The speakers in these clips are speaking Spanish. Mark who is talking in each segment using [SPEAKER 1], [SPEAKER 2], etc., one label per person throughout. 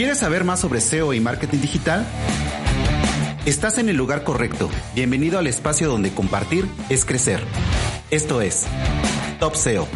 [SPEAKER 1] ¿Quieres saber más sobre SEO y marketing digital? Estás en el lugar correcto. Bienvenido al espacio donde compartir es crecer. Esto es Top SEO.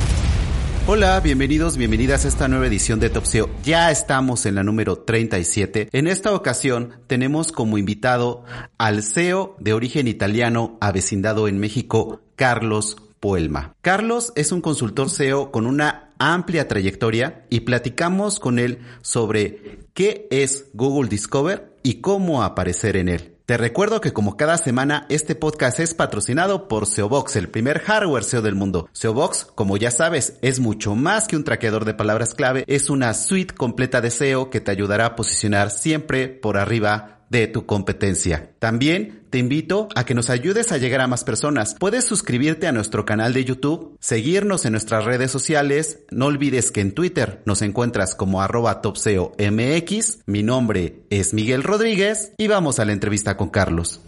[SPEAKER 1] Hola, bienvenidos, bienvenidas a esta nueva edición de Top SEO. Ya estamos en la número 37. En esta ocasión tenemos como invitado al SEO de origen italiano avecindado en México, Carlos Puelma. Carlos es un consultor SEO con una amplia trayectoria y platicamos con él sobre qué es Google Discover y cómo aparecer en él. Te recuerdo que como cada semana este podcast es patrocinado por SEObox, el primer hardware SEO del mundo. SEObox, como ya sabes, es mucho más que un traqueador de palabras clave, es una suite completa de SEO que te ayudará a posicionar siempre por arriba de tu competencia. También te invito a que nos ayudes a llegar a más personas. Puedes suscribirte a nuestro canal de YouTube, seguirnos en nuestras redes sociales. No olvides que en Twitter nos encuentras como arroba topseomx. Mi nombre es Miguel Rodríguez y vamos a la entrevista con Carlos.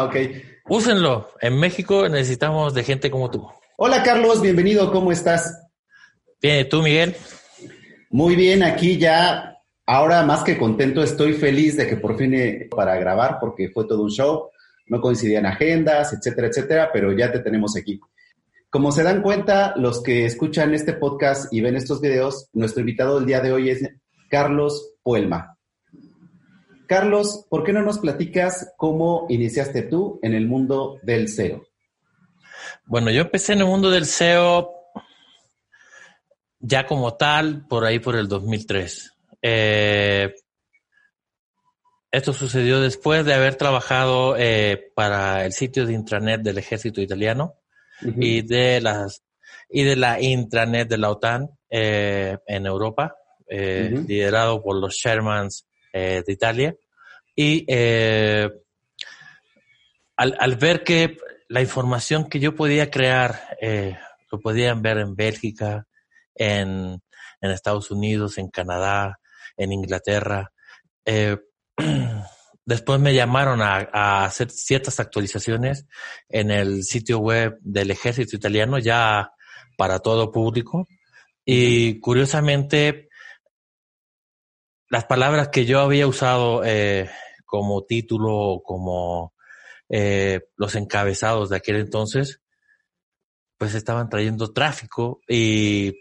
[SPEAKER 2] ok. Úsenlo. En México necesitamos de gente como tú.
[SPEAKER 1] Hola Carlos, bienvenido. ¿Cómo estás?
[SPEAKER 2] Bien, ¿tú, Miguel?
[SPEAKER 1] Muy bien, aquí ya, ahora más que contento, estoy feliz de que por fin eh, para grabar, porque fue todo un show, no coincidían agendas, etcétera, etcétera, pero ya te tenemos aquí. Como se dan cuenta, los que escuchan este podcast y ven estos videos, nuestro invitado del día de hoy es Carlos Puelma. Carlos, ¿por qué no nos platicas cómo iniciaste tú en el mundo del SEO?
[SPEAKER 2] Bueno, yo empecé en el mundo del SEO ya como tal, por ahí por el 2003. Eh, esto sucedió después de haber trabajado eh, para el sitio de intranet del ejército italiano y de las y de la intranet de la OTAN eh, en Europa, liderado por los Shermans de Italia. Y al, al, ver que la información que yo podía crear lo podían ver en Bélgica, en, en Estados Unidos, en Canadá, en Inglaterra. Eh, después me llamaron a, a, hacer ciertas actualizaciones en el sitio web del ejército italiano ya para todo público. Y curiosamente, las palabras que yo había usado eh, como título, como eh, los encabezados de aquel entonces, pues estaban trayendo tráfico y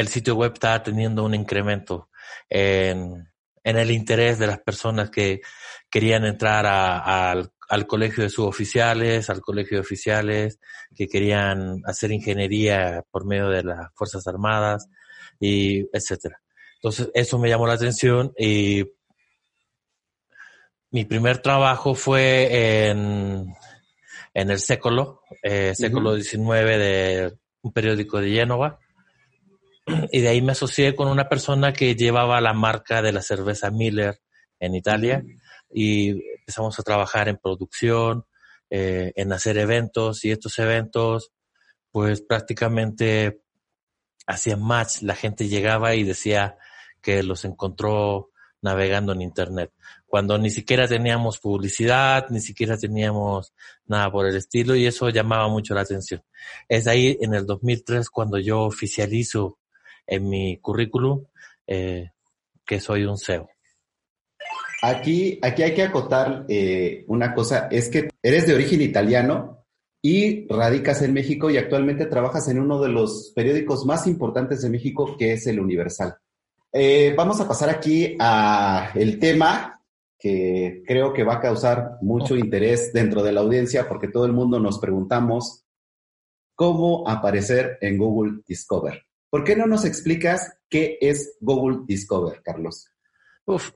[SPEAKER 2] el sitio web estaba teniendo un incremento en, el interés de las personas que querían entrar al, colegio de suboficiales, al colegio de oficiales, que querían hacer ingeniería por medio de las Fuerzas Armadas y etcétera. Entonces, eso me llamó la atención y mi primer trabajo fue en, en el Século, eh, Século XIX de un periódico de Génova y de ahí me asocié con una persona que llevaba la marca de la cerveza Miller en Italia y empezamos a trabajar en producción, eh, en hacer eventos y estos eventos pues prácticamente hacían match, la gente llegaba y decía que los encontró navegando en internet, cuando ni siquiera teníamos publicidad, ni siquiera teníamos nada por el estilo y eso llamaba mucho la atención. Es ahí en el 2003 cuando yo oficializo en mi currículum eh, que soy un SEO.
[SPEAKER 1] Aquí, aquí hay que acotar eh, una cosa, es que eres de origen italiano y radicas en México y actualmente trabajas en uno de los periódicos más importantes de México, que es el Universal. Eh, vamos a pasar aquí a el tema que creo que va a causar mucho interés dentro de la audiencia porque todo el mundo nos preguntamos cómo aparecer en Google Discover. ¿Por qué no nos explicas qué es Google Discover, Carlos? Uf.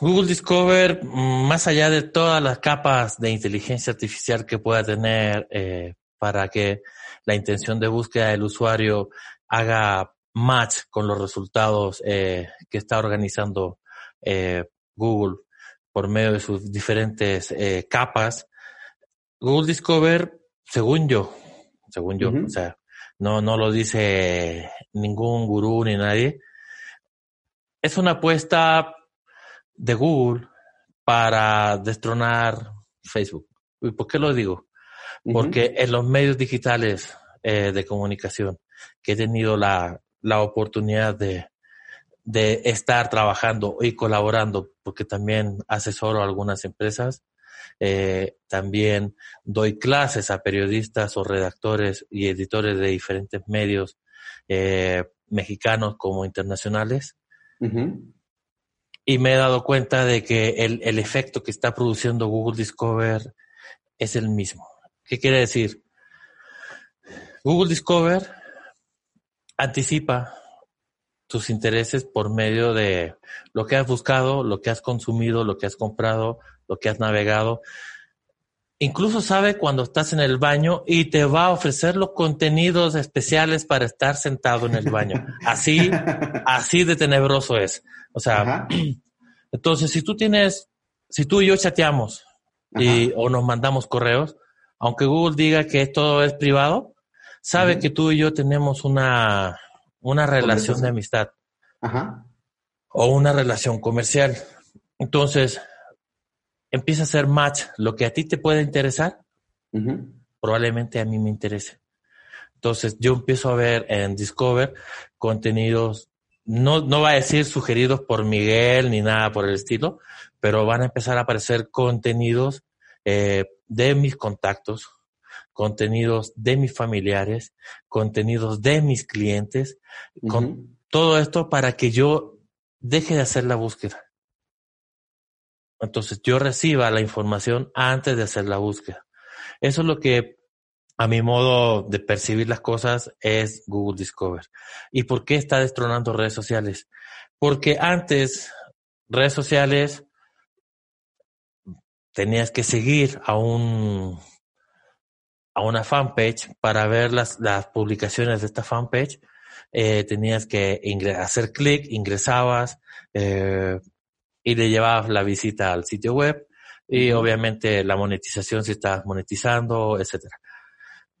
[SPEAKER 2] Google Discover, más allá de todas las capas de inteligencia artificial que pueda tener eh, para que la intención de búsqueda del usuario haga match con los resultados eh, que está organizando eh, Google por medio de sus diferentes capas. Google Discover, según yo, según yo, o sea, no, no lo dice ningún gurú ni nadie, es una apuesta de Google para destronar Facebook. ¿Y por qué lo digo? Porque en los medios digitales eh, de comunicación que he tenido la, la oportunidad de, de estar trabajando y colaborando, porque también asesoro a algunas empresas, eh, también doy clases a periodistas o redactores y editores de diferentes medios eh, mexicanos como internacionales. Y me he dado cuenta de que el, el efecto que está produciendo Google Discover es el mismo. ¿Qué quiere decir? Google Discover anticipa tus intereses por medio de lo que has buscado, lo que has consumido, lo que has comprado, lo que has navegado. Incluso sabe cuando estás en el baño y te va a ofrecer los contenidos especiales para estar sentado en el baño. Así, así de tenebroso es. O sea, entonces si tú tienes, si tú y yo chateamos y, o nos mandamos correos, aunque Google diga que todo es privado, sabe que tú y yo tenemos una, una relación de amistad o una relación comercial. Entonces, empieza a ser match. Lo que a ti te puede interesar, probablemente a mí me interese. Entonces, yo empiezo a ver en Discover contenidos, no, no va a decir sugeridos por Miguel ni nada por el estilo, pero van a empezar a aparecer contenidos eh, de mis contactos, contenidos de mis familiares, contenidos de mis clientes, con todo esto para que yo deje de hacer la búsqueda. Entonces yo reciba la información antes de hacer la búsqueda. Eso es lo que a mi modo de percibir las cosas es Google Discover. ¿Y por qué está destronando redes sociales? Porque antes redes sociales tenías que seguir a un a una fanpage para ver las, las publicaciones de esta fanpage, eh, tenías que hacer clic, ingresabas eh, y le llevabas la visita al sitio web y obviamente la monetización si estás monetizando, etcétera.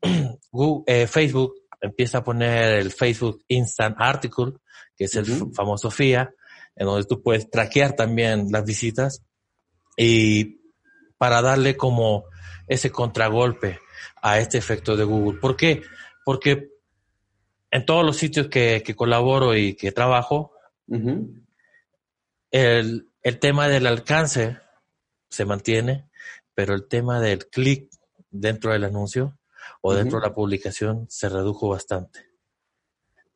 [SPEAKER 2] Eh, Facebook empieza a poner el Facebook Instant Article, que es el famoso FIA, en donde tú puedes traquear también las visitas y para darle como ese contragolpe a este efecto de Google. ¿Por qué? Porque en todos los sitios que, colaboro y que trabajo, el, tema del alcance se mantiene, pero el tema del clic dentro del anuncio o dentro de la publicación se redujo bastante.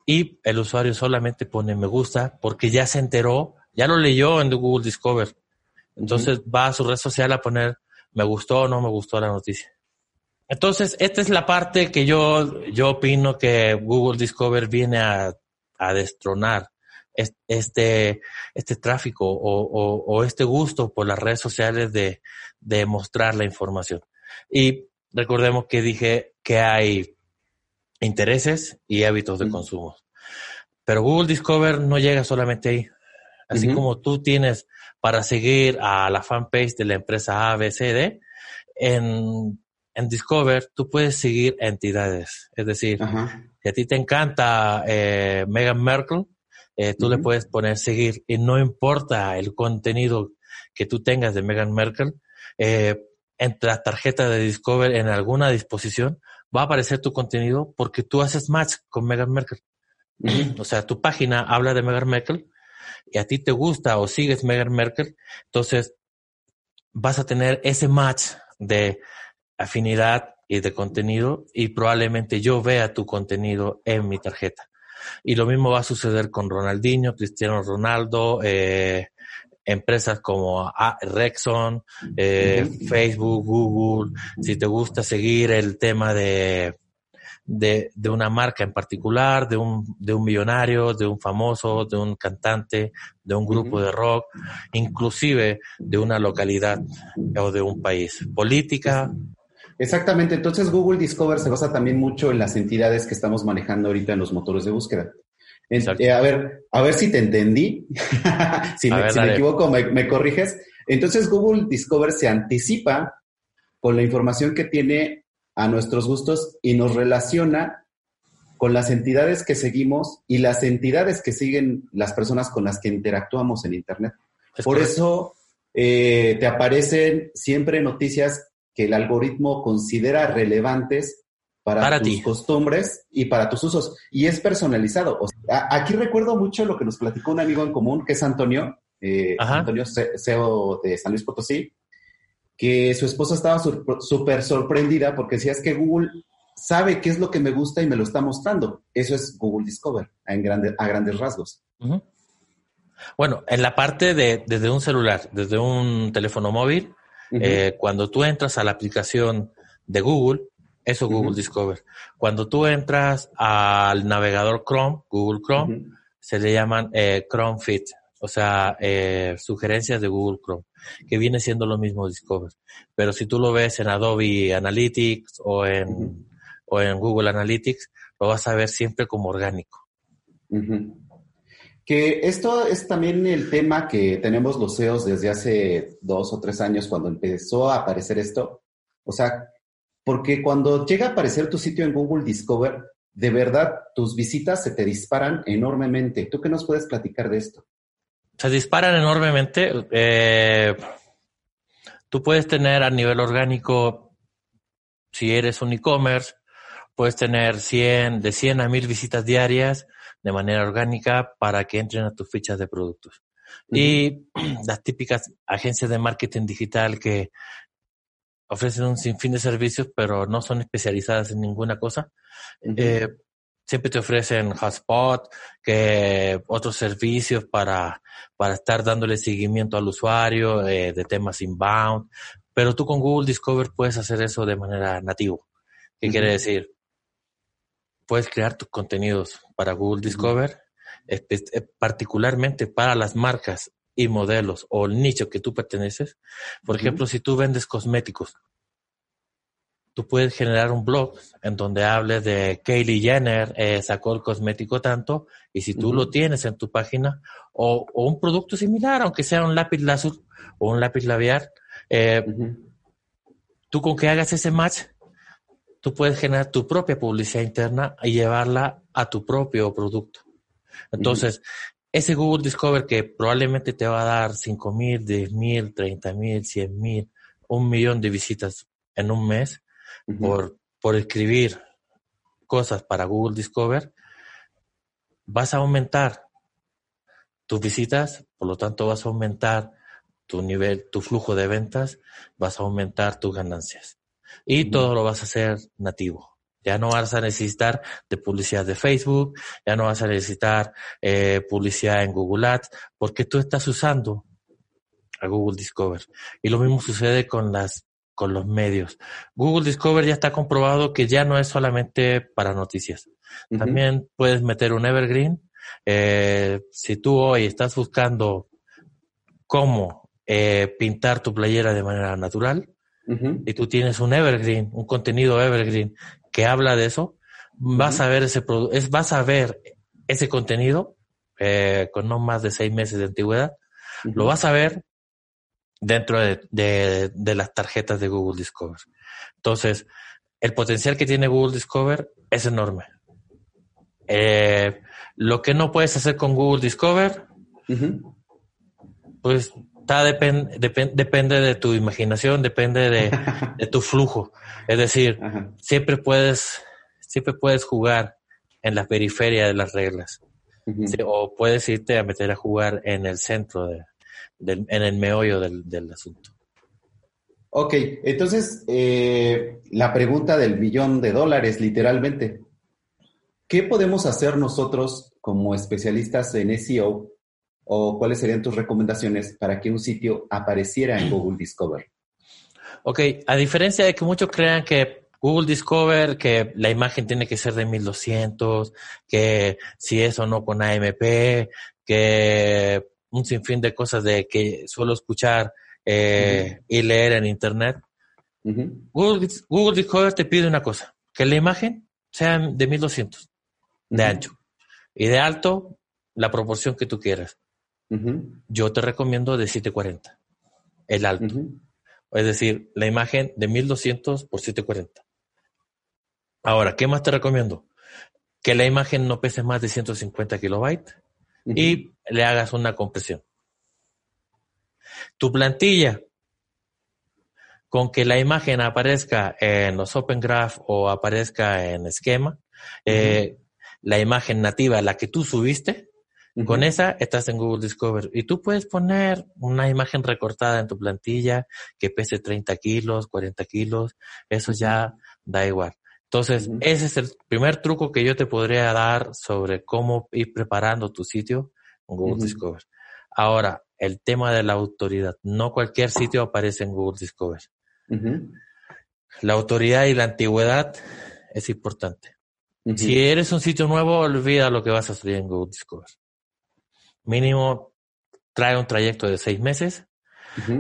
[SPEAKER 2] Y el usuario solamente pone me gusta porque ya se enteró, ya lo leyó en Google Discover. Entonces va a su red social a poner me gustó o no me gustó la noticia. Entonces, esta es la parte que yo, yo opino que Google Discover viene a, a destronar este, este tráfico o, o, o, este gusto por las redes sociales de, de mostrar la información. Y recordemos que dije que hay intereses y hábitos de consumo. Pero Google Discover no llega solamente ahí. Así como tú tienes para seguir a la fanpage de la empresa ABCD, en en Discover tú puedes seguir entidades. Es decir, si a ti te encanta eh, Meghan Merkel, eh, tú le puedes poner seguir y no importa el contenido que tú tengas de Meghan Merkel, eh, en la tarjeta de Discover en alguna disposición va a aparecer tu contenido porque tú haces match con Meghan Merkel. O sea, tu página habla de Meghan Merkel y a ti te gusta o sigues Meghan Merkel, entonces vas a tener ese match de afinidad y de contenido y probablemente yo vea tu contenido en mi tarjeta. Y lo mismo va a suceder con Ronaldinho, Cristiano Ronaldo, eh, empresas como Rexon, eh, Facebook, Google. Si te gusta seguir el tema de, de, de, una marca en particular, de un, de un millonario, de un famoso, de un cantante, de un grupo de rock, inclusive de una localidad o de un país. Política.
[SPEAKER 1] Exactamente, entonces Google Discover se basa también mucho en las entidades que estamos manejando ahorita en los motores de búsqueda. Eh, a ver, a ver si te entendí. si, me, equivoco, me, corriges. Entonces Google Discover se anticipa con la información que tiene a nuestros gustos y nos relaciona con las entidades que seguimos y las entidades que siguen las personas con las que interactuamos en Internet. Por eso eh, te aparecen siempre noticias que el algoritmo considera relevantes para, tus costumbres y para tus usos. Y es personalizado. aquí recuerdo mucho lo que nos platicó un amigo en común, que es Antonio, eh, Antonio CEO de San Luis Potosí, que su esposa estaba súper sorprendida porque decía es que Google sabe qué es lo que me gusta y me lo está mostrando. Eso es Google Discover en a grandes rasgos.
[SPEAKER 2] Bueno, en la parte de desde un celular, desde un teléfono móvil, eh, cuando tú entras a la aplicación de Google, eso Google Discover. Cuando tú entras al navegador Chrome, Google Chrome, se le llaman eh, Chrome Fit, o sea, eh, sugerencias de Google Chrome, que viene siendo lo mismo Discover. Pero si tú lo ves en Adobe Analytics o en, o en Google Analytics, lo vas a ver siempre como orgánico.
[SPEAKER 1] Que esto es también el tema que tenemos los CEOs desde hace dos o tres años cuando empezó a aparecer esto. O sea, porque cuando llega a aparecer tu sitio en Google Discover, de verdad tus visitas se te disparan enormemente. ¿Tú qué nos puedes platicar de esto?
[SPEAKER 2] Se disparan enormemente. Eh, tú puedes tener a nivel orgánico, si eres un e-commerce, puedes tener 100, de 100 a 1000 visitas diarias de manera orgánica para que entren a tus fichas de productos. Y las típicas agencias de marketing digital que ofrecen un sinfín de servicios, pero no son especializadas en ninguna cosa. Eh, siempre te ofrecen hotspot, que otros servicios para, para estar dándole seguimiento al usuario eh, de temas inbound, pero tú con Google Discover puedes hacer eso de manera nativo. ¿Qué quiere decir? Puedes crear tus contenidos para Google Discover, eh, particularmente para las marcas y modelos o el nicho que tú perteneces. Por ejemplo, si tú vendes cosméticos, tú puedes generar un blog en donde hables de Kylie Jenner eh, sacó el cosmético tanto y si tú lo tienes en tu página o, un producto similar, aunque sea un lápiz láser o un lápiz labial, eh, tú con que hagas ese match, tú puedes generar tu propia publicidad interna y llevarla a tu propio producto. Entonces, ese Google Discover que probablemente te va a dar 5 mil, 10 mil, 30 mil, 100 mil, un millón de visitas en un mes por, por escribir cosas para Google Discover, vas a aumentar tus visitas, por lo tanto vas a aumentar tu nivel, tu flujo de ventas, vas a aumentar tus ganancias. Y todo lo vas a hacer nativo. Ya no vas a necesitar de publicidad de Facebook, ya no vas a necesitar eh, publicidad en Google Ads, porque tú estás usando a Google Discover. Y lo mismo sucede con las con los medios. Google Discover ya está comprobado que ya no es solamente para noticias. También puedes meter un evergreen. Eh, si tú hoy estás buscando cómo eh, pintar tu playera de manera natural y tú tienes un evergreen, un contenido evergreen que habla de eso, vas a ver ese es, vas a ver ese contenido eh, con no más de seis meses de antigüedad, lo vas a ver dentro de, las tarjetas de Google Discover. Entonces, el potencial que tiene Google Discover es enorme. Eh, lo que no puedes hacer con Google Discover, pues está depende de tu imaginación, depende de, tu flujo. Es decir, siempre puedes, siempre puedes jugar en la periferia de las reglas. o puedes irte a meter a jugar en el centro, de, en el meollo del, asunto.
[SPEAKER 1] Ok, entonces eh, la pregunta del billón de dólares, literalmente. ¿Qué podemos hacer nosotros como especialistas en SEO o cuáles serían tus recomendaciones para que un sitio apareciera en Google Discover?
[SPEAKER 2] Ok, a diferencia de que muchos crean que Google Discover que la imagen tiene que ser de 1200, que si eso no con AMP, que un sinfín de cosas de que suelo escuchar eh, y leer en Internet. Google, Google Discover te pide una cosa, que la imagen sea de 1200 de ancho y de alto la proporción que tú quieras. Yo te recomiendo de 740, el alto. Es decir, la imagen de 1200 por 740. Ahora, ¿qué más te recomiendo? Que la imagen no pese más de 150 kilobytes y le hagas una compresión. Tu plantilla, con que la imagen aparezca en los Open Graph o aparezca en esquema, eh, la imagen nativa, la que tú subiste, con esa estás en Google Discover y tú puedes poner una imagen recortada en tu plantilla que pese 30 kilos, 40 kilos, eso ya da igual. Entonces, ese es el primer truco que yo te podría dar sobre cómo ir preparando tu sitio en Google Discover. Ahora, el tema de la autoridad. No cualquier sitio aparece en Google Discover. La autoridad y la antigüedad es importante. Si eres un sitio nuevo, olvida lo que vas a salir en Google Discover mínimo trae un trayecto de seis meses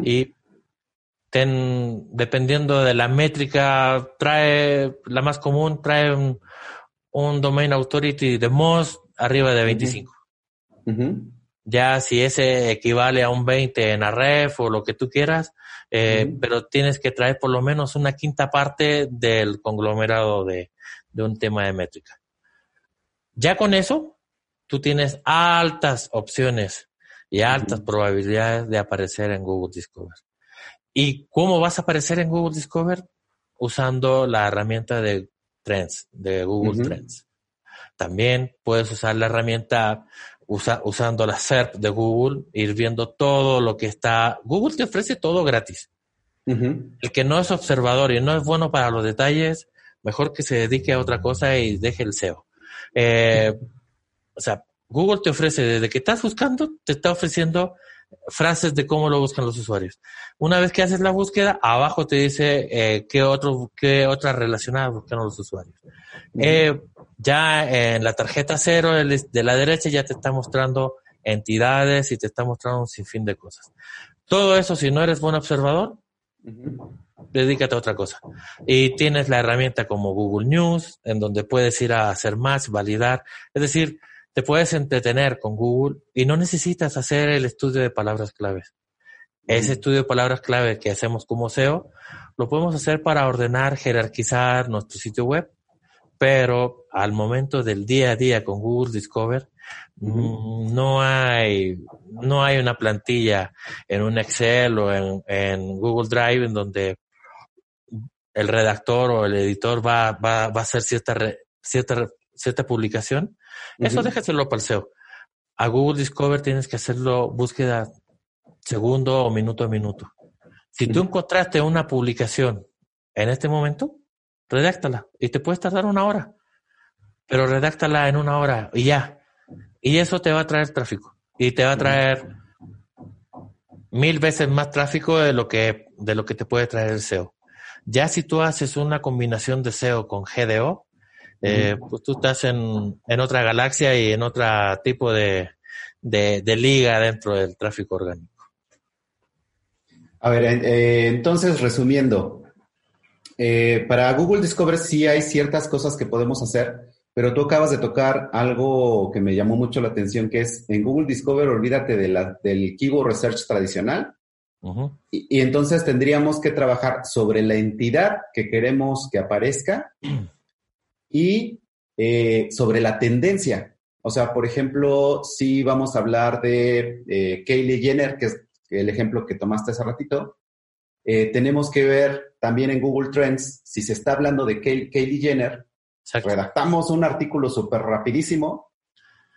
[SPEAKER 2] y ten, dependiendo de la métrica, trae la más común, trae un, domain authority de most arriba de 25. Ya si ese equivale a un 20 en Arref o lo que tú quieras, eh, pero tienes que traer por lo menos una quinta parte del conglomerado de, de un tema de métrica. Ya con eso, tú tienes altas opciones y altas probabilidades de aparecer en Google Discover. ¿Y cómo vas a aparecer en Google Discover? Usando la herramienta de Trends, de Google Trends. También puedes usar la herramienta usando la SERP de Google, ir viendo todo lo que está. Google te ofrece todo gratis. El que no es observador y no es bueno para los detalles, mejor que se dedique a otra cosa y deje el SEO. Eh, o sea, Google te ofrece, desde que estás buscando, te está ofreciendo frases de cómo lo buscan los usuarios. Una vez que haces la búsqueda, abajo te dice eh, qué, otro, qué otras relacionadas buscan los usuarios. Eh, ya en la tarjeta cero de la derecha ya te está mostrando entidades y te está mostrando un sinfín de cosas. Todo eso, si no eres buen observador, dedícate a otra cosa. Y tienes la herramienta como Google News, en donde puedes ir a hacer más, validar. Es decir, te puedes entretener con Google y no necesitas hacer el estudio de palabras claves. Ese estudio de palabras clave que hacemos como SEO lo podemos hacer para ordenar, jerarquizar nuestro sitio web, pero al momento del día a día con Google Discover no hay no hay una plantilla en un Excel o en, en Google Drive en donde el redactor o el editor va, va, va a hacer cierta, cierta, cierta publicación eso déjaselo para el SEO. A Google Discover tienes que hacerlo búsqueda segundo o minuto a minuto. Si tú encontraste una publicación en este momento, redáctala y te puedes tardar una hora, pero redáctala en una hora y ya. Y eso te va a traer tráfico y te va a traer mil veces más tráfico de lo que de lo que te puede traer el SEO. Ya si tú haces una combinación de SEO con GDO, eh, pues tú estás en, en, otra galaxia y en otro tipo de, de, liga dentro del tráfico orgánico.
[SPEAKER 1] A ver, eh, entonces resumiendo, eh, para Google Discover sí hay ciertas cosas que podemos hacer, pero tú acabas de tocar algo que me llamó mucho la atención, que es en Google Discover olvídate de la, del Keyword Research tradicional. y, y, entonces tendríamos que trabajar sobre la entidad que queremos que aparezca y eh, sobre la tendencia. O sea, por ejemplo, si vamos a hablar de eh, Kaylee Jenner, que es el ejemplo que tomaste hace ratito, eh, tenemos que ver también en Google Trends, si se está hablando de Kaylee Jenner, redactamos un artículo súper rapidísimo,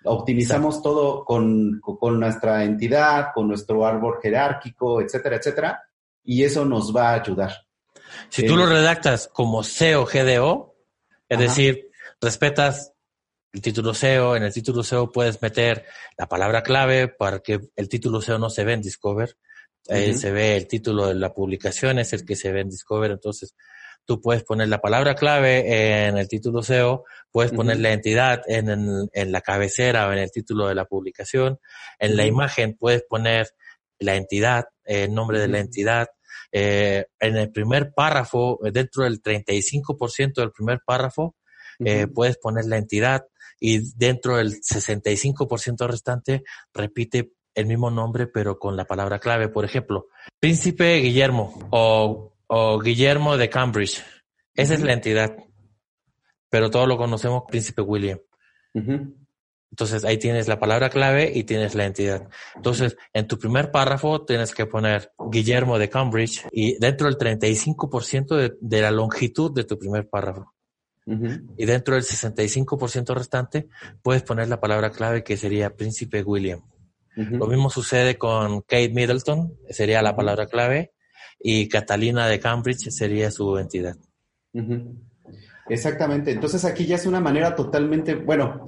[SPEAKER 1] optimizamos todo con, con, nuestra entidad, con nuestro árbol jerárquico, etcétera, etcétera, y eso nos va a ayudar.
[SPEAKER 2] Si tú lo redactas como SEO GDO, es decir, respetas el título SEO, en el título SEO puedes meter la palabra clave para que el título SEO no se ve en Discover. se ve el título de la publicación, es el que se ve en Discover. Entonces, tú puedes poner la palabra clave en el título SEO, puedes poner la entidad en, en, la cabecera o en el título de la publicación, en la imagen puedes poner la entidad, el nombre de la entidad, eh, en el primer párrafo, dentro del 35% del primer párrafo, eh, puedes poner la entidad y dentro del 65% restante repite el mismo nombre pero con la palabra clave. Por ejemplo, Príncipe Guillermo o, o Guillermo de Cambridge. Esa es la entidad. Pero todos lo conocemos Príncipe William. Entonces ahí tienes la palabra clave y tienes la entidad. Entonces, en tu primer párrafo tienes que poner Guillermo de Cambridge y dentro del 35% de, de la longitud de tu primer párrafo. Y dentro del 65% restante puedes poner la palabra clave que sería Príncipe William. Lo mismo sucede con Kate Middleton, sería la palabra clave, y Catalina de Cambridge sería su entidad.
[SPEAKER 1] Exactamente. Entonces aquí ya es una manera totalmente, bueno,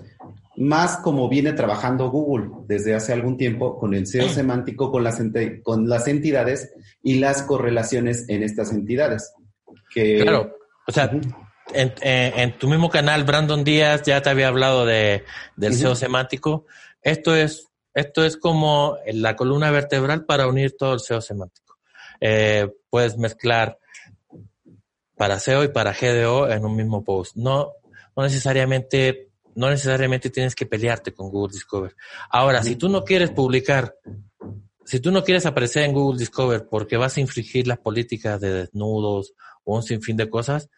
[SPEAKER 1] más como viene trabajando Google desde hace algún tiempo con el SEO semántico, con las, con las entidades y las correlaciones en estas entidades.
[SPEAKER 2] Claro, o sea, en, tu mismo canal, Brandon Díaz ya te había hablado de, del SEO semántico. Esto es, esto es como la columna vertebral para unir todo el SEO semántico. Eh, puedes mezclar para SEO y para GDO en un mismo post. No, no necesariamente, no necesariamente tienes que pelearte con Google Discover. Ahora, si tú no quieres publicar, si tú no quieres aparecer en Google Discover porque vas a infringir las políticas de desnudos o un sinfín de cosas,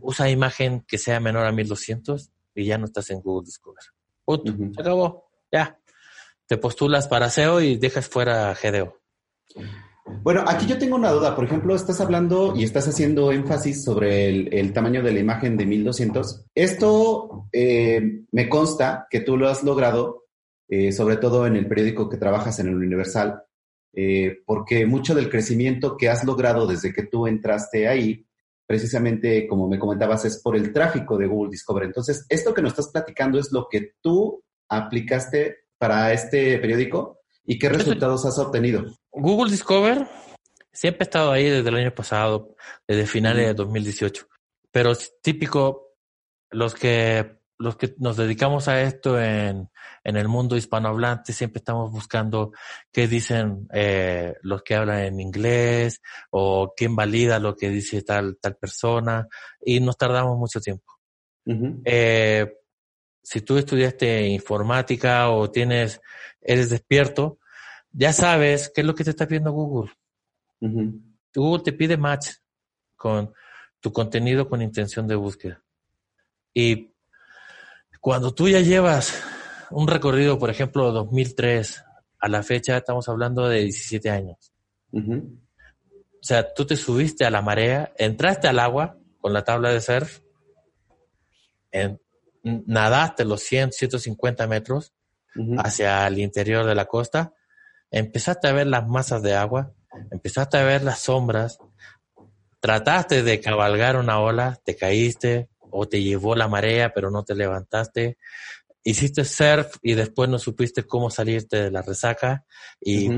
[SPEAKER 2] Usa imagen que sea menor a 1200 y ya no estás en Google Discover. Se acabó. Ya. Te postulas para SEO y dejas fuera GDO.
[SPEAKER 1] Bueno, aquí yo tengo una duda. Por ejemplo, estás hablando y estás haciendo énfasis sobre el, tamaño de la imagen de 1200. Esto eh, me consta que tú lo has logrado, eh, sobre todo en el periódico que trabajas en el Universal, eh, porque mucho del crecimiento que has logrado desde que tú entraste ahí precisamente, como me comentabas, es por el tráfico de Google Discover. Entonces, esto que nos estás platicando es lo que tú aplicaste para este periódico y qué resultados has obtenido.
[SPEAKER 2] Google Discover siempre ha estado ahí desde el año pasado, desde finales de 2018, pero es típico los que los que nos dedicamos a esto en, en el mundo hispanohablante siempre estamos buscando qué dicen eh, los que hablan en inglés o quién valida lo que dice tal, tal persona y nos tardamos mucho tiempo. eh, si tú estudiaste informática o tienes, eres despierto, ya sabes qué es lo que te está pidiendo Google. Google te pide match con tu contenido con intención de búsqueda. Y cuando tú ya llevas un recorrido, por ejemplo, 2003 a la fecha, estamos hablando de 17 años. O sea, tú te subiste a la marea, entraste al agua con la tabla de surf, nadaste los 100, 150 metros hacia el interior de la costa, empezaste a ver las masas de agua, empezaste a ver las sombras, trataste de cabalgar una ola, te caíste, o te llevó la marea pero no te levantaste. Hiciste surf y después no supiste cómo salirte de la resaca y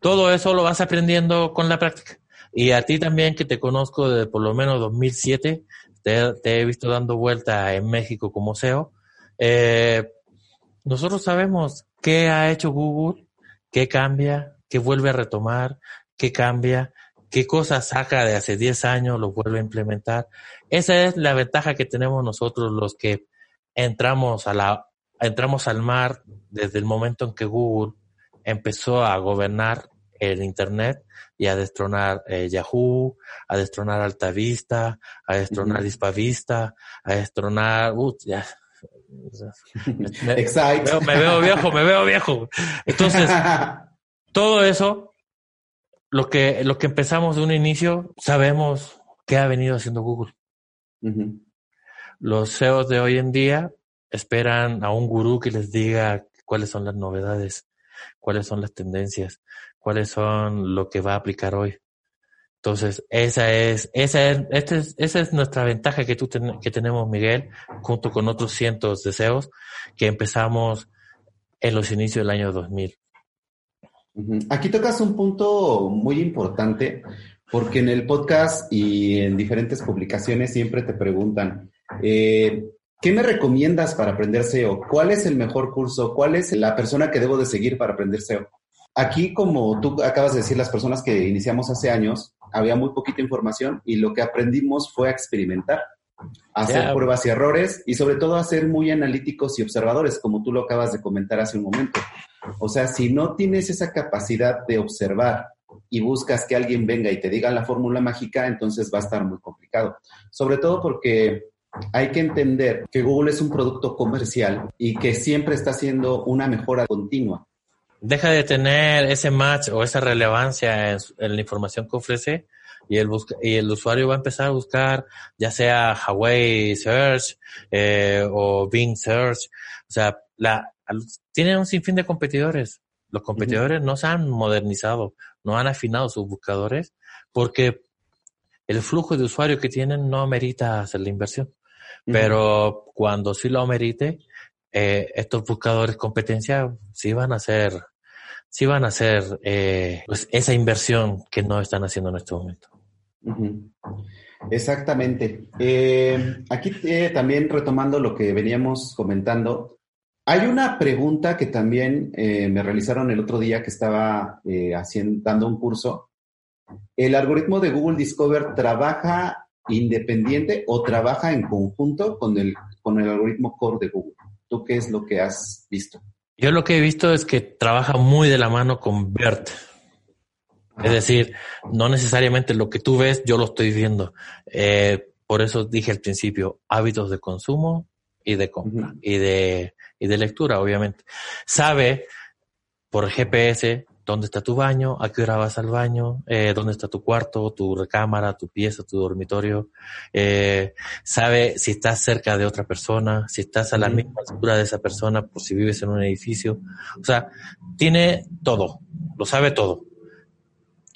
[SPEAKER 2] todo eso lo vas aprendiendo con la práctica. Y a ti también que te conozco desde por lo menos 2007, te, te he visto dando vuelta en México como SEO. Eh, nosotros sabemos qué ha hecho Google, qué cambia, qué vuelve a retomar, qué cambia, qué cosas saca de hace 10 años, lo vuelve a implementar. Esa es la ventaja que tenemos nosotros los que entramos a la entramos al mar desde el momento en que Google empezó a gobernar el internet y a destronar eh, Yahoo, a destronar Altavista, a destronar Hispavista, a destronar uh, ya, me, me veo viejo, me veo viejo. Entonces, todo eso lo que, lo que empezamos de un inicio, sabemos qué ha venido haciendo Google. Los CEOs de hoy en día esperan a un gurú que les diga cuáles son las novedades, cuáles son las tendencias, cuáles son lo que va a aplicar hoy. Entonces, esa es, esa es, esta es, esa es nuestra ventaja que, tú que tenemos, Miguel, junto con otros cientos de CEOs que empezamos en los inicios del año 2000.
[SPEAKER 1] Aquí tocas un punto muy importante porque en el podcast y en diferentes publicaciones siempre te preguntan, eh, ¿qué me recomiendas para aprender SEO? ¿Cuál es el mejor curso? ¿Cuál es la persona que debo de seguir para aprender SEO? Aquí, como tú acabas de decir, las personas que iniciamos hace años, había muy poquita información y lo que aprendimos fue a experimentar, a hacer pruebas y errores y sobre todo a ser muy analíticos y observadores, como tú lo acabas de comentar hace un momento. O sea, si no tienes esa capacidad de observar y buscas que alguien venga y te diga la fórmula mágica, entonces va a estar muy complicado. Sobre todo porque hay que entender que Google es un producto comercial y que siempre está haciendo una mejora continua.
[SPEAKER 2] Deja de tener ese match o esa relevancia en, la información que ofrece y el, y el usuario va a empezar a buscar ya sea Huawei Search eh, o Bing Search. O sea, la, tienen un sinfín de competidores. Los competidores no se han modernizado, no han afinado sus buscadores porque el flujo de usuario que tienen no amerita hacer la inversión. Pero cuando sí lo amerite, eh, estos buscadores competencia sí van a hacer, sí van a hacer eh, pues esa inversión que no están haciendo en este momento.
[SPEAKER 1] Exactamente. Eh, aquí también retomando lo que veníamos comentando, hay una pregunta que también me realizaron el otro día que estaba haciendo, dando un curso. ¿El algoritmo de Google Discover trabaja independiente o trabaja en conjunto con el, con el algoritmo core de Google? ¿Tú qué es lo que has visto?
[SPEAKER 2] Yo lo que he visto es que trabaja muy de la mano con BERT. Es decir, no necesariamente lo que tú ves, yo lo estoy viendo. Eh, por eso dije al principio, hábitos de consumo y de compra y, de, y de lectura, obviamente. Sabe por GPS dónde está tu baño, a qué hora vas al baño, eh, dónde está tu cuarto, tu recámara, tu pieza, tu dormitorio, eh, sabe si estás cerca de otra persona, si estás a la misma altura de esa persona, por si vives en un edificio. O sea, tiene todo, lo sabe todo.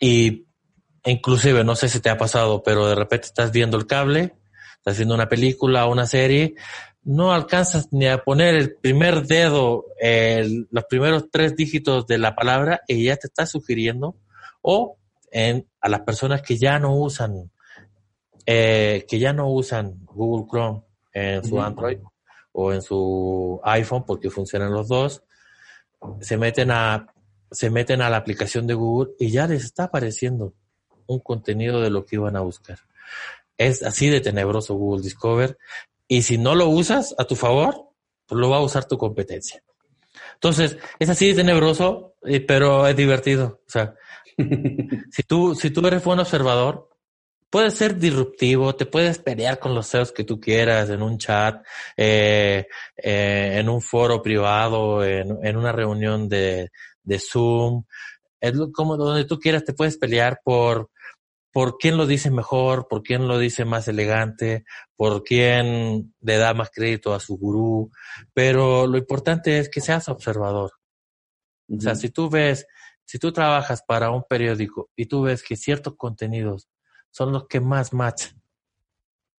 [SPEAKER 2] Y inclusive, no sé si te ha pasado, pero de repente estás viendo el cable, estás viendo una película o una serie, no alcanzas ni a poner el primer dedo, los primeros tres dígitos de la palabra y ya te está sugiriendo, o en, a las personas que ya no usan, eh, que ya no usan Google Chrome en su Android o en su iPhone, porque funcionan los dos, se meten a, se meten a la aplicación de Google y ya les está apareciendo un contenido de lo que iban a buscar. Es así de tenebroso Google Discover y si no lo usas a tu favor, pues lo va a usar tu competencia. Entonces, es así de tenebroso, eh, pero es divertido. O sea, si tú, si tú eres buen observador, puedes ser disruptivo, te puedes pelear con los CEOs que tú quieras en un chat, eh, eh, en un foro privado, en, en una reunión de, de Zoom, es como donde tú quieras te puedes pelear por, por quién lo dice mejor, por quién lo dice más elegante, por quién le da más crédito a su gurú, pero lo importante es que seas observador. O sea, si tú ves, si tú trabajas para un periódico y tú ves que ciertos contenidos son los que más match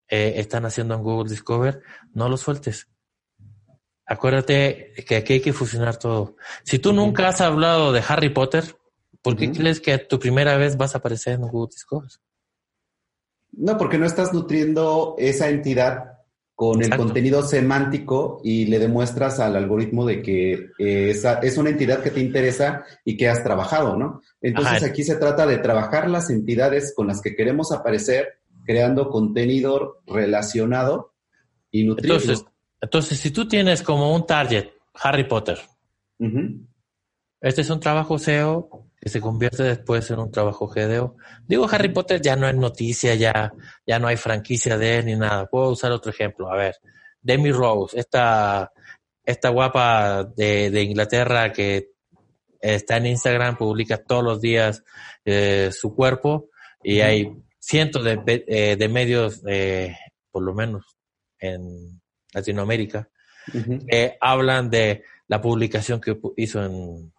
[SPEAKER 2] eh, están haciendo en Google Discover, no los sueltes. Acuérdate que aquí hay que fusionar todo. Si tú nunca has hablado de Harry Potter, ¿Por qué crees que tu primera vez vas a aparecer en Google Discover?
[SPEAKER 1] No, porque no estás nutriendo esa entidad con el contenido semántico y le demuestras al algoritmo de que eh, es una entidad que te interesa y que has trabajado, ¿no? Entonces aquí se trata de trabajar las entidades con las que queremos aparecer, creando contenido relacionado y nutrido.
[SPEAKER 2] Entonces, entonces si tú tienes como un target Harry Potter, este es un trabajo SEO que se convierte después en un trabajo GDO. Digo, Harry Potter ya no es noticia, ya, ya no hay franquicia de él ni nada. Puedo usar otro ejemplo. A ver, Demi Rose, esta, esta guapa de, de Inglaterra que está en Instagram, publica todos los días eh, su cuerpo y hay cientos de, eh, de medios, eh, por lo menos en Latinoamérica, que hablan de la publicación que hizo en,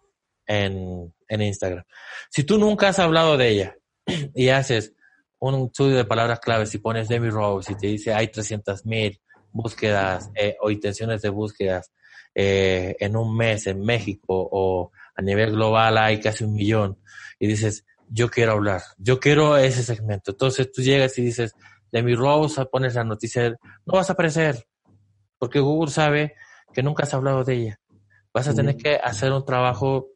[SPEAKER 2] en, en Instagram. Si tú nunca has hablado de ella y haces un estudio de palabras claves y pones Demi Rose y te dice hay 300 mil búsquedas eh, o intenciones de búsquedas eh, en un mes en México o a nivel global hay casi un millón y dices yo quiero hablar, yo quiero ese segmento. Entonces tú llegas y dices, de mi Rose, pones la noticia, no vas a aparecer, porque Google sabe que nunca has hablado de ella. Vas a tener que hacer un trabajo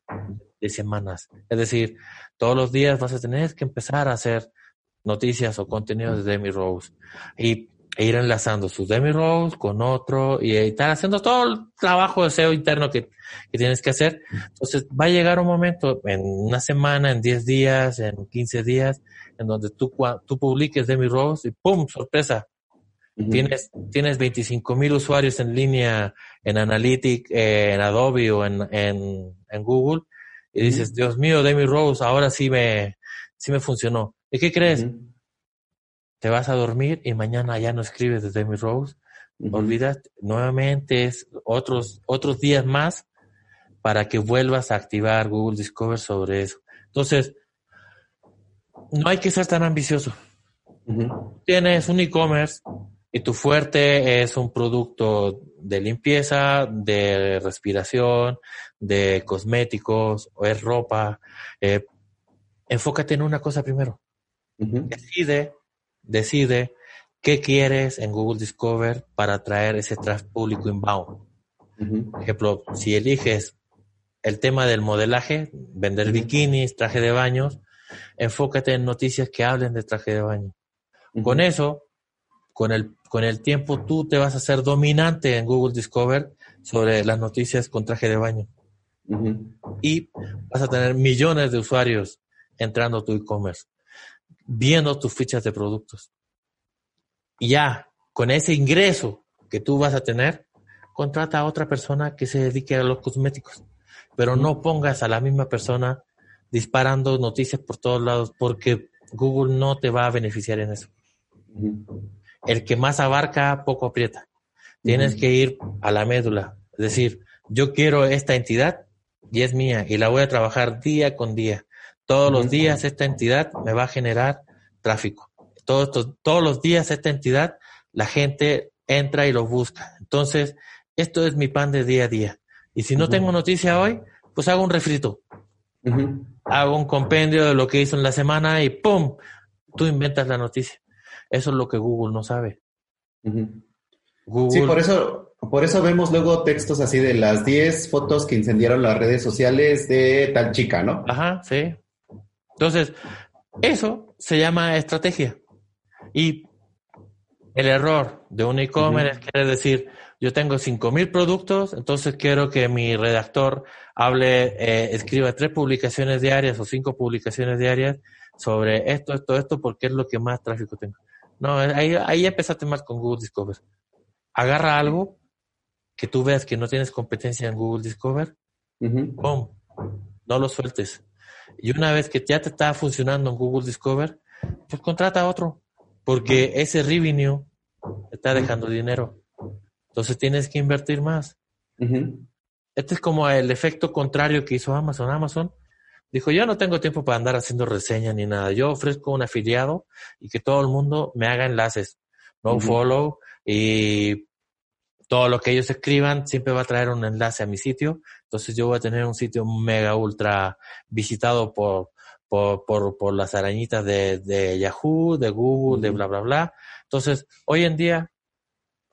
[SPEAKER 2] de semanas. Es decir, todos los días vas a tener que empezar a hacer noticias o contenidos de Demi Rose. Y e ir enlazando sus demi rolls con otro y estar haciendo todo el trabajo de SEO interno que, que, tienes que hacer. Entonces va a llegar un momento en una semana, en 10 días, en 15 días, en donde tú, tú publiques demi rolls y ¡pum! sorpresa. Tienes, tienes 25 mil usuarios en línea en Analytics, eh, en Adobe o en, en, en Google y dices, Dios mío, Demi Rose, ahora sí me, sí me funcionó. ¿Y qué crees? te vas a dormir y mañana ya no escribes de Demi Rose, olvidas, nuevamente es otros, otros días más para que vuelvas a activar Google Discover sobre eso. Entonces, no hay que ser tan ambicioso. Tienes un e-commerce y tu fuerte es un producto de limpieza, de respiración, de cosméticos, o es ropa. Eh, enfócate en una cosa primero. Decide decide qué quieres en Google Discover para atraer ese tráfico público inbound. Por ejemplo, si eliges el tema del modelaje, vender bikinis, traje de baños, enfócate en noticias que hablen de traje de baño. Con eso, con el, con el tiempo, tú te vas a ser dominante en Google Discover sobre las noticias con traje de baño. Y vas a tener millones de usuarios entrando a tu e-commerce viendo tus fichas de productos. Y ya, con ese ingreso que tú vas a tener, contrata a otra persona que se dedique a los cosméticos. Pero no pongas a la misma persona disparando noticias por todos lados porque Google no te va a beneficiar en eso. El que más abarca, poco aprieta. Tienes que ir a la médula. Es decir, yo quiero esta entidad y es mía y la voy a trabajar día con día. Todos los días esta entidad me va a generar tráfico. Todos, todos los días esta entidad, la gente entra y lo busca. Entonces, esto es mi pan de día a día. Y si no tengo noticia hoy, pues hago un refrito. Hago un compendio de lo que hizo en la semana y ¡pum! Tú inventas la noticia. Eso es lo que Google no sabe.
[SPEAKER 1] Sí, por eso, por eso vemos luego textos así de las 10 fotos que incendiaron las redes sociales de tal chica, ¿no?
[SPEAKER 2] Ajá, sí. Entonces, eso se llama estrategia. Y el error de un e-commerce quiere decir, yo tengo 5.000 productos, entonces quiero que mi redactor hable, eh, escriba tres publicaciones diarias o cinco publicaciones diarias sobre esto, esto, esto, porque es lo que más tráfico tengo. No, ahí, ahí empezaste mal con Google Discover. Agarra algo que tú veas que no tienes competencia en Google Discover, ¡pum! No lo sueltes. Y una vez que ya te está funcionando en Google Discover, pues contrata a otro, porque ese revenue te está dejando dinero. Entonces tienes que invertir más. Este es como el efecto contrario que hizo Amazon. Amazon dijo, yo no tengo tiempo para andar haciendo reseña ni nada. Yo ofrezco un afiliado y que todo el mundo me haga enlaces. No follow y todo lo que ellos escriban siempre va a traer un enlace a mi sitio. Entonces yo voy a tener un sitio mega ultra visitado por, por, por, por las arañitas de, de, Yahoo, de Google, de bla, bla, bla. Entonces, hoy en día,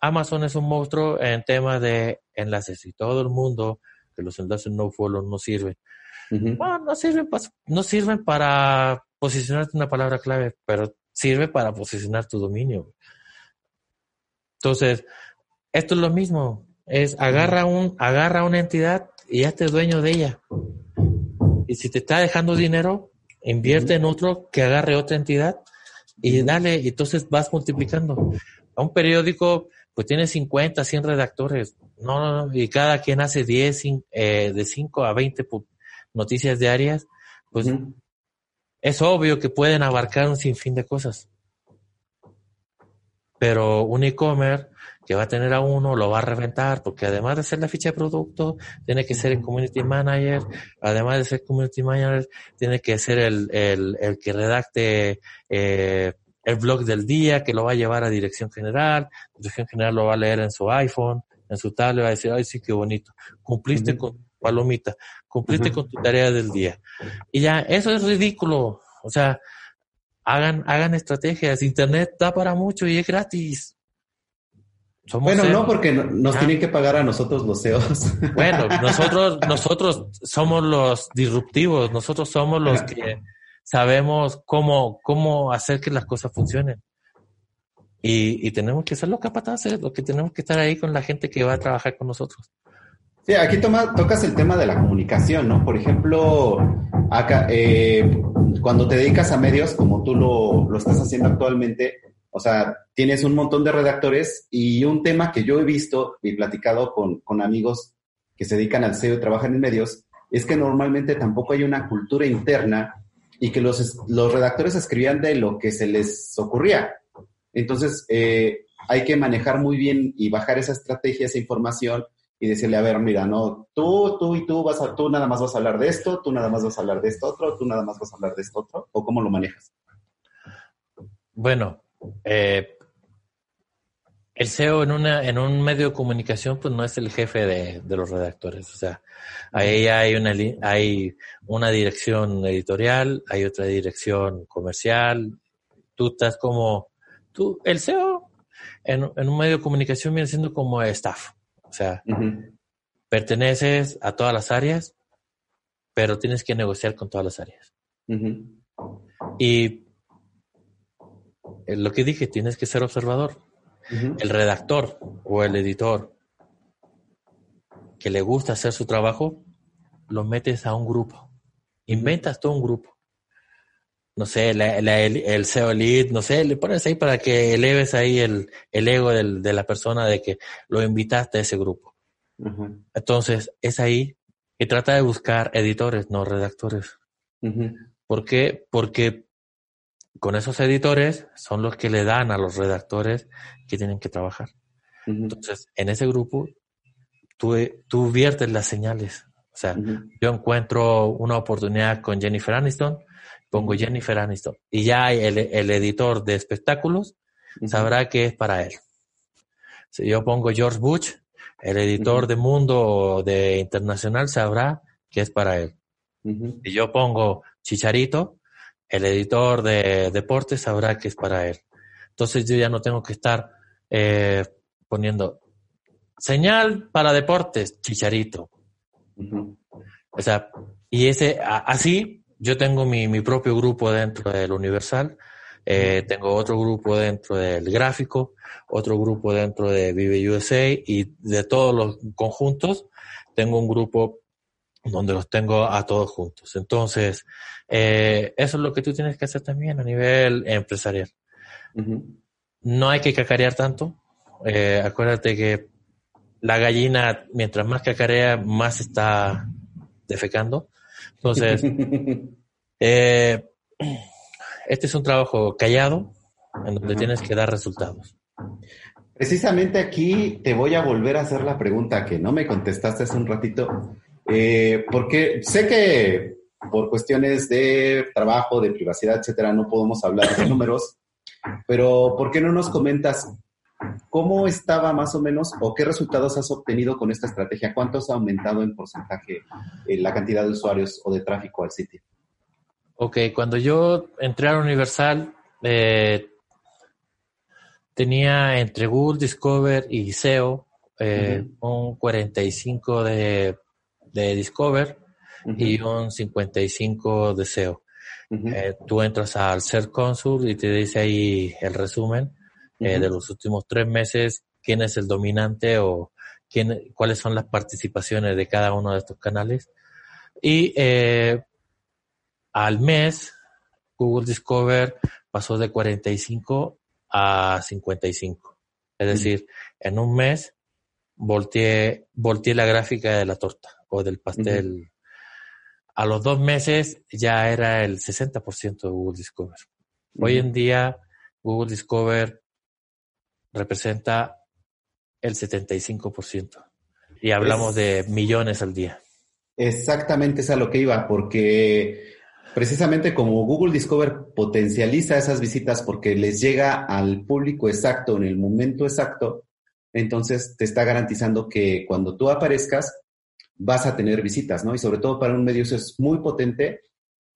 [SPEAKER 2] Amazon es un monstruo en tema de enlaces y todo el mundo que los enlaces no follow no sirven. No sirven, no sirven para posicionarte una palabra clave, pero sirve para posicionar tu dominio. Entonces, esto es lo mismo. Es agarra un, agarra una entidad y ya te dueño de ella. Y si te está dejando dinero, invierte en otro que agarre otra entidad y dale, y entonces vas multiplicando. A un periódico, pues tiene 50, 100 redactores, no, no, y cada quien hace 10, eh, de 5 a 20 noticias diarias, pues es obvio que pueden abarcar un sinfín de cosas. Pero un e-commerce que va a tener a uno, lo va a reventar, porque además de ser la ficha de producto, tiene que ser el community manager, además de ser community manager, tiene que ser el, el, el que redacte eh, el blog del día, que lo va a llevar a dirección general, dirección general lo va a leer en su iPhone, en su tablet, va a decir, ay, sí, qué bonito, cumpliste con palomita, cumpliste con tu tarea del día. Y ya, eso es ridículo. O sea, hagan, hagan estrategias. Internet da para mucho y es gratis.
[SPEAKER 1] bueno, no, porque nos ah. tienen que pagar a nosotros los CEOs.
[SPEAKER 2] Bueno, nosotros, nosotros somos los disruptivos, nosotros somos los que sabemos cómo, cómo hacer que las cosas funcionen. Y, y tenemos que ser los capataces, los que tenemos que estar ahí con la gente que va a trabajar con nosotros.
[SPEAKER 1] Sí, aquí toma, tocas el tema de la comunicación, ¿no? Por ejemplo, acá, eh, cuando te dedicas a medios, como tú lo, lo, estás haciendo actualmente, o sea, tienes un montón de redactores y un tema que yo he visto y platicado con, con amigos que se dedican al SEO y trabajan en medios, es que normalmente tampoco hay una cultura interna y que los, los redactores escribían de lo que se les ocurría. Entonces, eh, hay que manejar muy bien y bajar esa estrategia, esa información y decirle, a ver, mira, no, tú, tú y tú vas a, tú nada más vas a hablar de esto, tú nada más vas a hablar de esto otro, tú nada más vas a hablar de esto otro, o cómo lo manejas?
[SPEAKER 2] Bueno, eh, el SEO en una, en un medio de comunicación, pues no es el jefe de, de los redactores. O sea, ahí hay una, hay una dirección editorial, hay otra dirección comercial. Tú estás como, tú, el SEO en, en un medio de comunicación viene siendo como staff. O sea, perteneces a todas las áreas, pero tienes que negociar con todas las áreas. Y eh, lo que dije, tienes que ser observador. El redactor o el editor que le gusta hacer su trabajo, lo metes a un grupo. Inventas todo un grupo. No sé, el, SEO lead, no sé, le pones ahí para que eleves ahí el, ego de la persona de que lo invitaste a ese grupo. Entonces, es ahí y trata de buscar editores, no redactores. ¿Por qué? Porque con esos editores son los que le dan a los redactores que tienen que trabajar. Entonces, en ese grupo, tú, tú viertes las señales. O sea, yo encuentro una oportunidad con Jennifer Aniston, pongo Jennifer Aniston y ya el, el editor de espectáculos sabrá que es para él. Si yo pongo George Bush, el editor de Mundo de Internacional sabrá que es para él. Si yo pongo Chicharito, el editor de deportes sabrá que es para él. Entonces yo ya no tengo que estar eh, poniendo señal para deportes, chicharito. O sea, y ese, así yo tengo mi, mi propio grupo dentro del Universal, eh, tengo otro grupo dentro del gráfico, otro grupo dentro de Vive USA y de todos los conjuntos tengo un grupo donde los tengo a todos juntos. Entonces, eh, eso es lo que tú tienes que hacer también a nivel empresarial. No hay que cacarear tanto. Eh, acuérdate que la gallina, mientras más cacarea, más está defecando. Entonces, eh, este es un trabajo callado en donde tienes que dar resultados.
[SPEAKER 1] Precisamente aquí te voy a volver a hacer la pregunta que no me contestaste hace un ratito. Eh, porque sé que por cuestiones de trabajo, de privacidad, etcétera, no podemos hablar de números, pero ¿por qué no nos comentas cómo estaba más o menos o qué resultados has obtenido con esta estrategia? ¿Cuánto has aumentado en porcentaje eh, la cantidad de usuarios o de tráfico al sitio?
[SPEAKER 2] Ok, cuando yo entré a Universal, eh, tenía entre Google Discover y SEO un 45 de de Discover y un 55 de SEO. Eh, tú entras al Search Console y te dice ahí el resumen eh, de los últimos tres meses, quién es el dominante o quién, cuáles son las participaciones de cada uno de estos canales. Y eh, al mes, Google Discover pasó de 45 a 55. Es decir, en un mes volteé, volteé la gráfica de la torta o del pastel. A los dos meses ya era el 60% de Google Discover. Hoy en día Google Discover representa el 75%. Y hablamos de millones al día.
[SPEAKER 1] Exactamente es a lo que iba, porque precisamente como Google Discover potencializa esas visitas porque les llega al público exacto en el momento exacto, entonces te está garantizando que cuando tú aparezcas, vas a tener visitas, ¿no? Y sobre todo para un medio eso es muy potente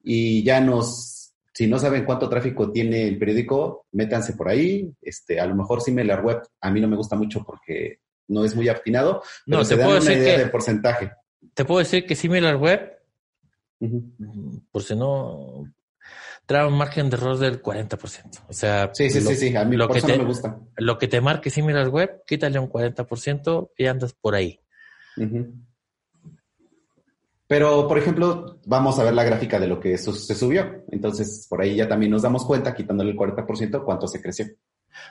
[SPEAKER 1] y ya nos si no saben cuánto tráfico tiene el periódico, métanse por ahí. Este, a lo mejor la Web a mí no me gusta mucho porque no es muy afinado, pero no, te, dan una idea de porcentaje.
[SPEAKER 2] Te puedo decir que Similar Web, por si no, trae un margen de error del 40%. O sea,
[SPEAKER 1] sí, sí, sí, sí, a mí lo que te, me gusta.
[SPEAKER 2] Lo que te marque Similar Web, quítale un 40% y andas por ahí.
[SPEAKER 1] Pero, por ejemplo, vamos a ver la gráfica de lo que eso se subió. Entonces, por ahí ya también nos damos cuenta, quitándole el 40%, cuánto se creció.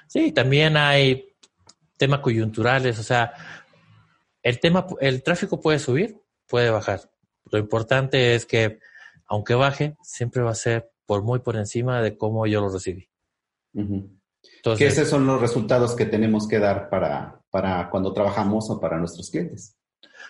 [SPEAKER 2] Sí, también hay temas coyunturales, o sea, el tema, el tráfico puede subir, puede bajar. Lo importante es que, aunque baje, siempre va a ser por muy por encima de cómo yo lo recibí.
[SPEAKER 1] Entonces, que esos son los resultados que tenemos que dar para, para cuando trabajamos o para nuestros clientes.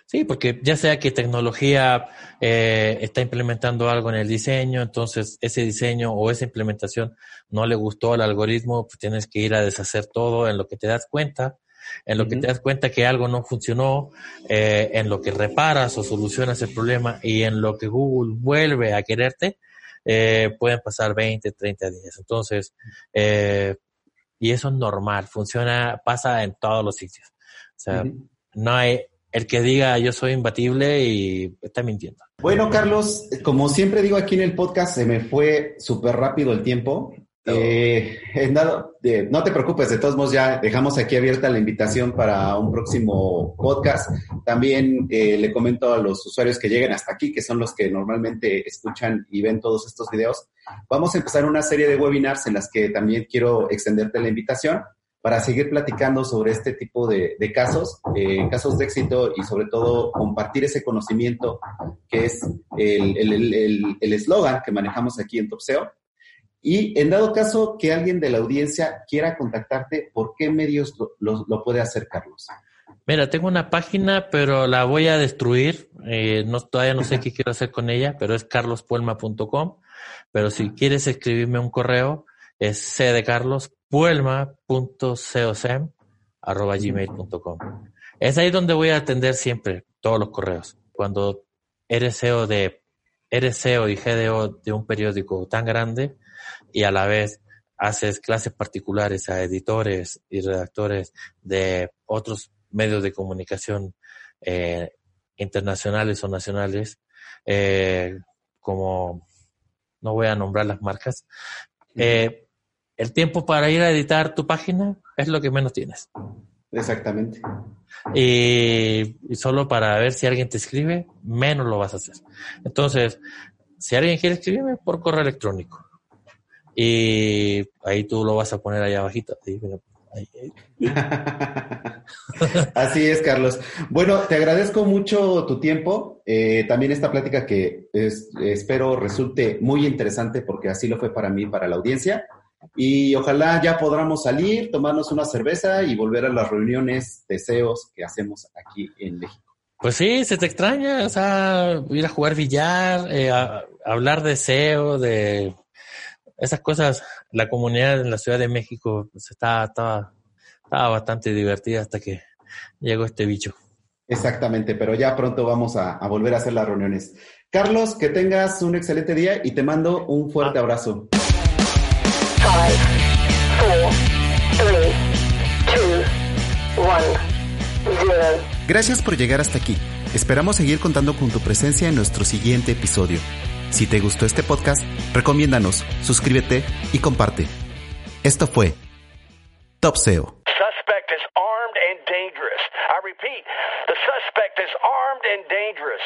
[SPEAKER 2] Sí, porque ya sea que tecnología eh, está implementando algo en el diseño, entonces ese diseño o esa implementación no le gustó al algoritmo, pues tienes que ir a deshacer todo en lo que te das cuenta, en lo que te das cuenta que algo no funcionó, eh, en lo que reparas o solucionas el problema y en lo que Google vuelve a quererte, eh, pueden pasar 20, 30 días. Entonces, y eso es normal, funciona, pasa en todos los sitios. O sea, no hay, el que diga yo soy imbatible y está mintiendo.
[SPEAKER 1] Bueno, Carlos, como siempre digo aquí en el podcast, se me fue súper rápido el tiempo. Eh, no te preocupes, de todos modos ya dejamos aquí abierta la invitación para un próximo podcast. También eh, le comento a los usuarios que lleguen hasta aquí, que son los que normalmente escuchan y ven todos estos videos, vamos a empezar una serie de webinars en las que también quiero extenderte la invitación para seguir platicando sobre este tipo de, casos, eh, casos de éxito y sobre todo compartir ese conocimiento que es el eslogan que manejamos aquí en Topseo. Y en dado caso que alguien de la audiencia quiera contactarte, ¿por qué medios lo, puede hacer, Carlos?
[SPEAKER 2] Mira, tengo una página, pero la voy a destruir. Eh, no, todavía no sé qué quiero hacer con ella, pero es carlospuelma.com. Pero si quieres escribirme un correo, es c de Carlos gmail.com Es ahí donde voy a atender siempre todos los correos. Cuando eres CEO de eres CEO y GDO de un periódico tan grande y a la vez haces clases particulares a editores y redactores de otros medios de comunicación eh, internacionales o nacionales, eh, como no voy a nombrar las marcas, eh, el tiempo para ir a editar tu página es lo que menos tienes.
[SPEAKER 1] Exactamente.
[SPEAKER 2] Y, solo para ver si alguien te escribe, menos lo vas a hacer. Entonces, si alguien quiere escribirme, por correo electrónico. Y ahí tú lo vas a poner ahí abajito.
[SPEAKER 1] Así es, Carlos. Bueno, te agradezco mucho tu tiempo. Eh, también esta plática que espero resulte muy interesante porque así lo fue para mí, para la audiencia y ojalá ya podamos salir, tomarnos una cerveza y volver a las reuniones, deseos que hacemos aquí en México.
[SPEAKER 2] Pues sí, se te extraña, o sea, ir a jugar billar, eh, hablar de SEO, de esas cosas. La comunidad en la Ciudad de México pues, estaba, estaba, bastante divertida hasta que llegó este bicho.
[SPEAKER 1] Exactamente, pero ya pronto vamos a, volver a hacer las reuniones. Carlos, que tengas un excelente día y te mando un fuerte ah. abrazo. Gracias por llegar hasta aquí. Esperamos seguir contando con tu presencia en nuestro siguiente episodio. Si te gustó este podcast, recomiéndanos, suscríbete y comparte. Esto fue Top SEO. Suspect is armed and dangerous. I repeat, the suspect is armed and dangerous.